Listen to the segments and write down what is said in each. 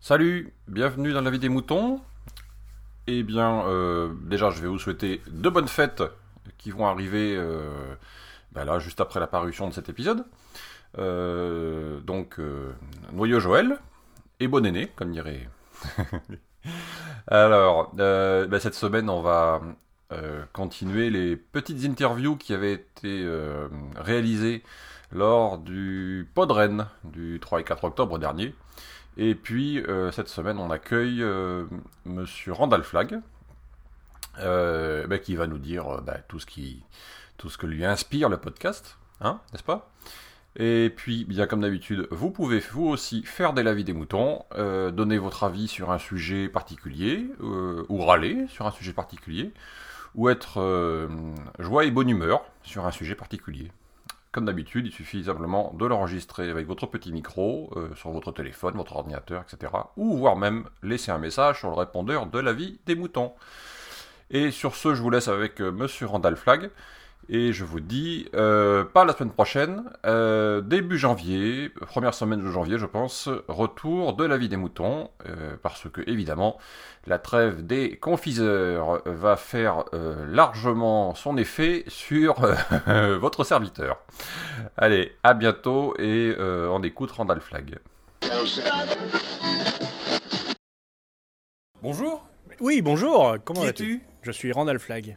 Salut, bienvenue dans la vie des moutons. Eh bien, euh, déjà, je vais vous souhaiter de bonnes fêtes qui vont arriver euh, ben là, juste après la parution de cet épisode. Euh, donc, noyau Joël et bon aîné, comme dirait. Alors, ben, cette semaine, on va euh, continuer les petites interviews qui avaient été euh, réalisées lors du Podren du 3 et 4 octobre dernier. Et puis, euh, cette semaine, on accueille Monsieur Randall Flagg, ben, qui va nous dire ben, tout, ce que lui inspire le podcast, hein, n'est-ce pas? Et puis, bien comme d'habitude, vous pouvez vous aussi faire des lavis des moutons, donner votre avis sur un sujet particulier, ou râler sur un sujet particulier, ou être euh, joie et bonne humeur sur un sujet particulier. Comme d'habitude, il suffit simplement de l'enregistrer avec votre petit micro euh, sur votre téléphone, votre ordinateur, etc. Ou voire même laisser un message sur le répondeur de la vie des moutons. Et sur ce, je vous laisse avec euh, Monsieur Randall Flagg. Et je vous dis, euh, pas la semaine prochaine, euh, début janvier, première semaine de janvier, je pense, retour de la vie des moutons, euh, parce que évidemment, la trêve des confiseurs va faire euh, largement son effet sur euh, votre serviteur. Allez, à bientôt et euh, on écoute Randall Flagg. Bonjour, Oui, bonjour, comment vas-tu? es-tu? Je suis Randall Flagg.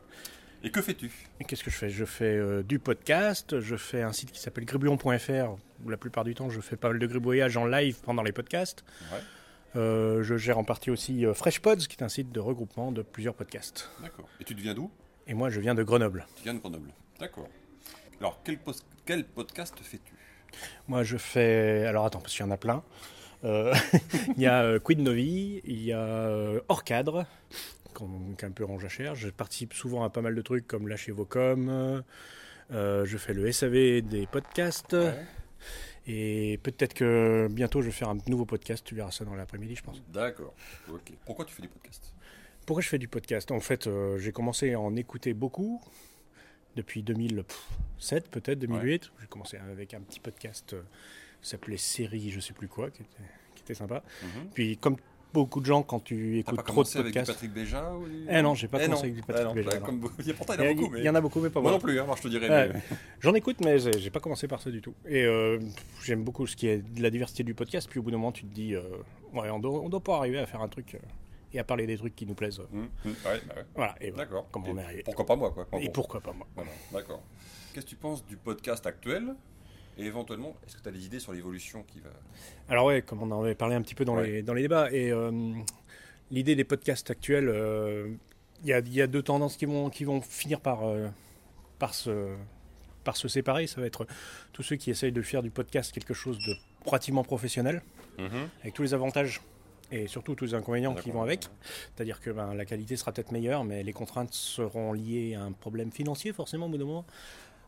Et que fais-tu? Qu'est-ce que je fais? Je fais euh, du podcast, je fais un site qui s'appelle gribouillon.fr, où la plupart du temps je fais pas mal de gribouillage en live pendant les podcasts. Ouais. Euh, je gère en partie aussi euh, FreshPods, qui est un site de regroupement de plusieurs podcasts. D'accord. Et tu deviens d'où? Et moi je viens de Grenoble. Tu viens de Grenoble. D'accord. Alors, quel, podcast fais-tu? Moi je fais... Alors attends, parce qu'il y en a plein. Euh, il y a euh, Quid Novi, il y a euh, Hors Cadre, qu'on- qui est un peu en jachère. Je participe souvent à pas mal de trucs comme Lâchez vos coms. Euh, je fais le SAV des podcasts. Et peut-être que bientôt je vais faire un nouveau podcast. Tu verras ça dans l'après-midi, je pense. D'accord. Ok. Pourquoi tu fais des podcasts Pourquoi je fais du podcast? En fait, euh, j'ai commencé à en écouter beaucoup depuis 2007, peut-être 2008. J'ai commencé avec un petit podcast euh, qui s'appelait Série, je sais plus quoi, qui était, qui était sympa. Puis, comme beaucoup de gens, quand tu écoutes pas trop de commencé avec du podcasts, Patrick Béja ou Eh non, j'ai pas Eh commencé non. avec du Patrick Eh non, Béja, bah, Pourtant, il y en a y, beaucoup. mais- il y en a beaucoup, mais pas Moi moi. non plus, hein, moi je te dirais. Ouais. mais- J'en écoute, mais j'ai pas commencé par ça du tout. Et euh, j'aime beaucoup ce qui est de la diversité du podcast. Puis au bout d'un moment, tu te dis, euh, ouais, on doit, on doit pas arriver à faire un truc euh, et à parler des trucs qui nous plaisent. Hum, ouais, bah. Voilà. Et. D'accord. Comment Et on est arrivé. Pourquoi pas moi, quoi. Et pourquoi pas moi Voilà, D'accord. Qu'est-ce que tu penses du podcast actuel? Et éventuellement, est-ce que tu as des idées sur l'évolution qui va. Alors ouais, comme on en avait parlé un petit peu dans, Ouais. les, dans les débats, et euh, l'idée des podcasts actuels, euh, il y, a, il y a deux tendances qui vont, qui vont finir par, euh, par, se, par se séparer. Ça va être tous ceux qui essayent de faire du podcast quelque chose de pratiquement professionnel, avec tous les avantages et surtout tous les inconvénients qui vont avec. C'est-à-dire que ben, la qualité sera peut-être meilleure, mais les contraintes seront liées à un problème financier forcément au bout d'un moment.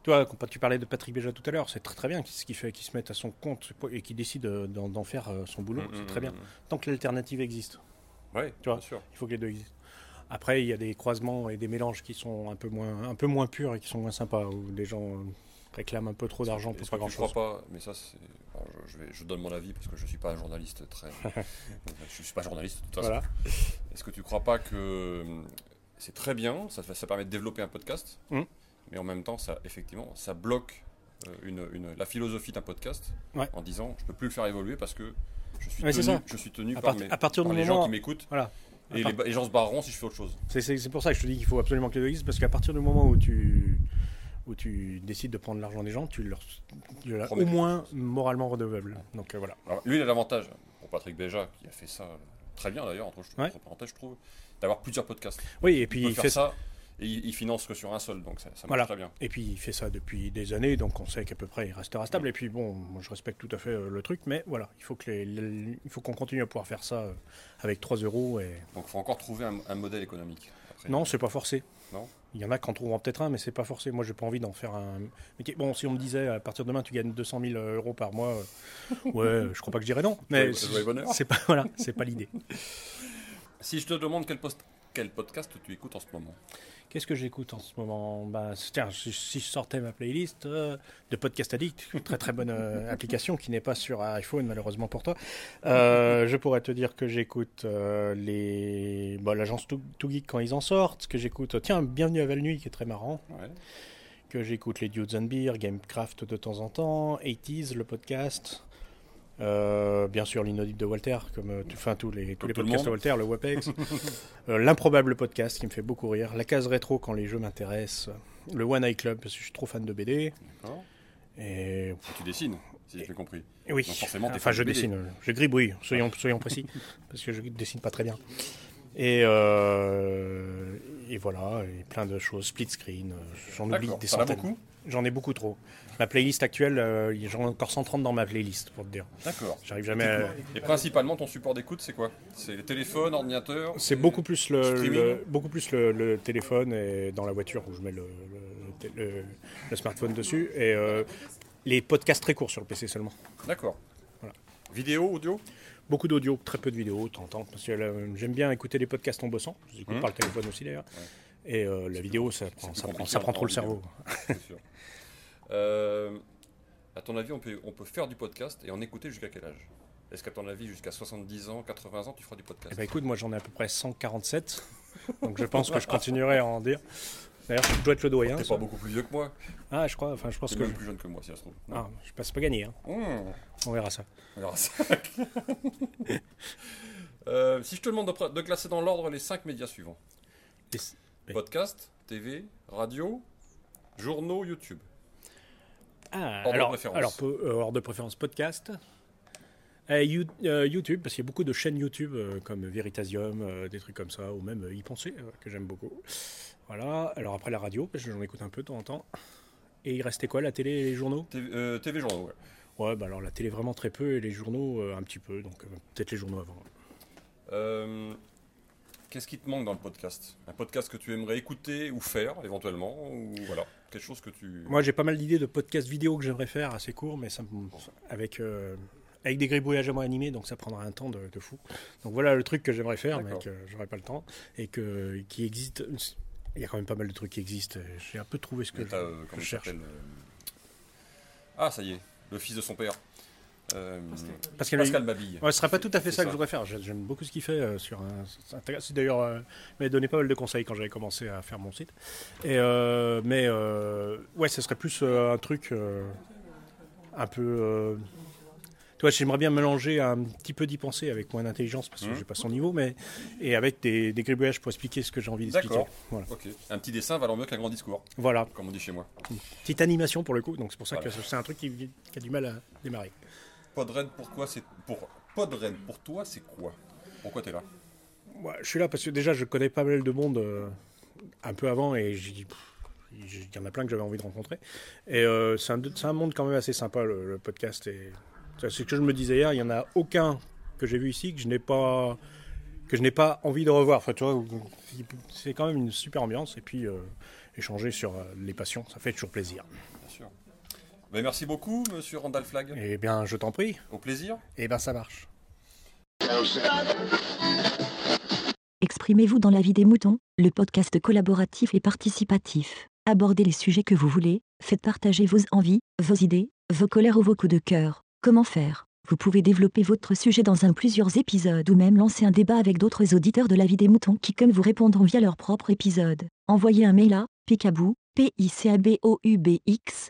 Toi, tu parlais de Patrick Béja tout à l'heure, c'est très très bien ce qu'il fait, qu'il se mette à son compte et qu'il décide euh, d'en faire euh, son boulot, c'est très bien. Tant que l'alternative existe, Oui, Tu vois. bien sûr. il faut que les deux existent. Après, il y a des croisements et des mélanges qui sont un peu moins, un peu moins purs et qui sont moins sympas, où les gens euh, réclament un peu trop d'argent pour pas grand-chose. crois pas, mais ça, c'est. je, je je donne mon avis parce que je suis pas un journaliste très. je suis pas journaliste de toute façon. Voilà. Est-ce que tu crois pas que hum, c'est très bien, ça, permet de développer un podcast, Mhm. Mais en même temps, ça, effectivement, ça bloque euh, une, une- la philosophie d'un podcast Ouais. en disant je peux plus le faire évoluer parce que je suis Ouais, tenu, je suis tenu À par, part- mes- à partir par les moment- gens qui m'écoutent Voilà. Et les, les gens se barreront si je fais autre chose. C'est- pour ça que je te dis qu'il faut absolument que les deux existent, parce qu'à partir du moment où tu, où tu décides de prendre l'argent des gens, tu leur, tu au moins moralement redevable. Donc euh, voilà. Alors, lui, il a l'avantage, pour Patrick Béja, qui a fait ça euh, très bien d'ailleurs, entre, parenthèses, je trouve, d'avoir plusieurs podcasts. Oui, et puis il fait ça, et il, il finance que sur un seul, donc ça, ça marche Voilà. très bien. Et puis il fait ça depuis des années, donc on sait qu'à peu près il restera stable. Et puis bon, moi je respecte tout à fait euh, le truc, mais voilà, il faut que les, les- il faut qu'on continue à pouvoir faire ça euh, avec 3 euros. Et Donc il faut encore trouver un, un modèle économique. après. non, c'est pas forcé. Non? Il y en a qui en trouveront peut-être un, mais c'est pas forcé. Moi, j'ai pas envie d'en faire un. Bon, si on me disait à partir de demain tu gagnes 200 000 euros par mois, euh, ouais, je crois pas que je dirais non. Mais c'est pas voilà, c'est pas l'idée. Si je te demande quel, post- quel podcast tu écoutes en ce moment? Qu'est-ce que j'écoute en ce moment? Bah, Tiens, si, si je sortais ma playlist euh, de Podcast Addict, très très bonne euh, application qui n'est pas sur iPhone malheureusement pour toi, euh, je pourrais te dire que j'écoute les bon, l'agence Too Too Geek quand ils en sortent, que j'écoute, tiens, Bienvenue à Val Nuit qui est très marrant, Ouais. que j'écoute les Dudes and Beer, Gamecraft de temps en temps, 80s, le podcast. Euh, bien sûr, l'inaudible de Walter, comme euh, enfin, tous les, tous Comme les le podcasts de. Walter, le WAPEX. Euh, L'improbable podcast qui me fait beaucoup rire. La case rétro quand les jeux m'intéressent. Le One Eye Club parce que je suis trop fan de BD. D'accord. Et tu dessines, si j'ai bien compris. oui, Donc forcément, enfin je de dessine, je gribouille, soyons, soyons précis, parce que je dessine pas très bien. Et, euh, et voilà, et plein de choses, split screen, j'en oublie des centaines. beaucoup? J'en ai beaucoup trop. Ma playlist actuelle, euh, j'en ai encore 130 dans ma playlist, pour te dire. D'accord. J'arrive jamais à... Et principalement, ton support d'écoute, c'est quoi? C'est les téléphones, ordinateurs C'est beaucoup plus le, beaucoup plus le, le téléphone et dans la voiture où je mets le, le- smartphone dessus et euh, les podcasts très courts sur le PC seulement. D'accord. Voilà. Vidéo, audio? Beaucoup d'audio, très peu de vidéo, temps, parce que euh, j'aime bien écouter les podcasts en bossant. Je les écoute Mhm. par le téléphone aussi d'ailleurs. Et euh, la vidéo, ça prend, plus ça prend, compliqué ça en- prend trop le cerveau. Sûr. Euh, à ton avis, on peut, on peut faire du podcast et en écouter jusqu'à quel âge? Est-ce qu'à ton avis, jusqu'à 70 ans, 80 ans, tu feras du podcast? Eh ben, écoute, moi j'en ai à peu près 147, donc je pense que je continuerai à en dire. D'ailleurs, je dois être le doyen. T'es pas beaucoup plus vieux que moi. Ah, je crois, enfin, je pense T'es que. même plus jeune que moi, si ça se trouve. Ah, je passe pas gagné, hein. Mmh. on verra ça. On verra ça. Euh, si je te demande de, classer dans l'ordre les 5 médias suivants Les- Oui. podcast, TV, radio, journaux, YouTube. Ah, Hors de alors, préférence. alors po- euh, hors de préférence podcast. Euh, You- euh, YouTube, parce qu'il y a beaucoup de chaînes YouTube euh, comme Veritasium, des trucs comme ça, ou même Y Penser, que j'aime beaucoup. Voilà, alors après la radio, parce que j'en écoute un peu de temps en temps. Et il restait quoi, la télé et les journaux? TV, TV journaux, ouais. Ouais, bah alors la télé vraiment très peu, et les journaux euh, un petit peu, donc euh, peut-être les journaux avant. Euh, Qu'est-ce qui te manque dans le podcast? Un podcast que tu aimerais écouter ou faire éventuellement ou voilà quelque chose que tu. Moi j'ai pas mal d'idées de podcasts vidéo que j'aimerais faire, assez courts, mais ça, me- avec, euh, avec des gribouillages à moi animés, donc ça prendra un temps de, de fou. Donc voilà le truc que j'aimerais faire, mais que j'aurais pas le temps, et que, qui existe. Il y a quand même pas mal de trucs qui existent. J'ai un peu trouvé ce que je, euh, comment je cherche. euh, Ah, ça y est, le fils de son père. Euh, Parce qu'il Pascal Mabille. Ouais, ce serait pas tout à fait ça, ça. que je voudrais faire. J'ai- J'aime beaucoup ce qu'il fait euh, sur un. c'est- d'ailleurs, euh, il m'a donné pas mal de conseils quand j'avais commencé à faire mon site. Et euh, mais euh, ouais, ce serait plus un truc un peu. tu vois, j'aimerais bien mélanger un petit peu d'y penser avec moins d'intelligence parce que Mhm. j'ai pas son niveau, mais et avec des, des gribouillages pour expliquer ce que j'ai envie d'expliquer. D'accord. Voilà. Ok. Un petit dessin valant mieux qu'un grand discours, voilà, comme on dit chez moi. petite animation pour le coup. Donc c'est pour ça Voilà. que c'est un truc qui, qui a du mal à démarrer. Podren, pourquoi c'est pour Podren pour toi c'est quoi? Pourquoi t'es là? Ouais, je suis là parce que déjà je connais pas mal de monde euh, un peu avant et pff, il y en a plein que j'avais envie de rencontrer. Et euh, c'est un, monde quand même assez sympa le, podcast. C'est ce que je me disais hier, il y en a aucun que j'ai vu ici que je n'ai pas que je n'ai pas envie de revoir. Enfin, tu vois, c'est quand même une super ambiance et puis euh, échanger sur les passions, ça fait toujours plaisir. Ben, merci beaucoup, monsieur Randall Flag. Eh bien, je t'en prie. Au plaisir. Eh bien, ça marche. Exprimez-vous dans la vie des moutons, le podcast collaboratif et participatif. Abordez les sujets que vous voulez, faites partager vos envies, vos idées, vos colères ou vos coups de cœur. Comment faire? Vous pouvez développer votre sujet dans un plusieurs épisodes ou même lancer un débat avec d'autres auditeurs de la vie des moutons qui comme vous répondront via leur propre épisode. Envoyez un mail à picabou, p i c a b o u b x